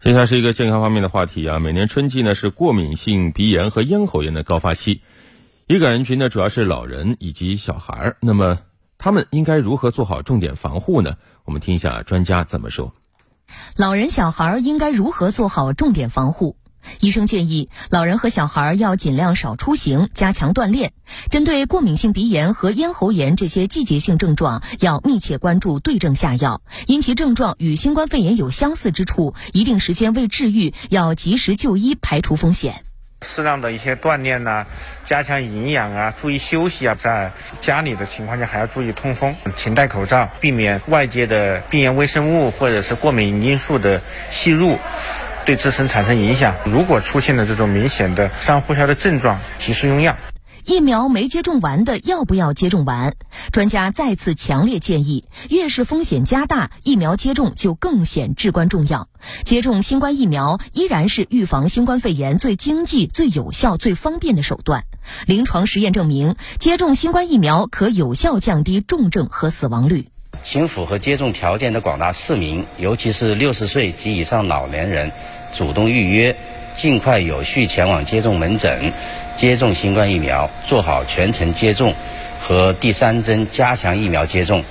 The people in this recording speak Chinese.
接下来是一个健康方面的话题啊。每年春季呢是过敏性鼻炎和咽喉炎的高发期，易感人群呢主要是老人以及小孩儿。那么他们应该如何做好重点防护呢？我们听一下专家怎么说。老人、小孩应该如何做好重点防护？医生建议，老人和小孩要尽量少出行，加强锻炼。针对过敏性鼻炎和咽喉炎这些季节性症状，要密切关注，对症下药。因其症状与新冠肺炎有相似之处，一定时间未治愈，要及时就医，排除风险。适当的一些锻炼呐，加强营养啊，注意休息啊，在家里的情况下还要注意通风，勤戴口罩，避免外界的病原微生物或者是过敏因素的吸入。对自身产生影响。如果出现了这种明显的上呼吸的症状，及时用药。疫苗没接种完的，要不要接种完？专家再次强烈建议，越是风险加大，疫苗接种就更显至关重要。接种新冠疫苗依然是预防新冠肺炎最经济、最有效、最方便的手段。临床实验证明，接种新冠疫苗可有效降低重症和死亡率。请符合接种条件的广大市民，尤其是六十岁及以上老年人。主动预约，尽快有序前往接种门诊，接种新冠疫苗，做好全程接种和第三针加强疫苗接种。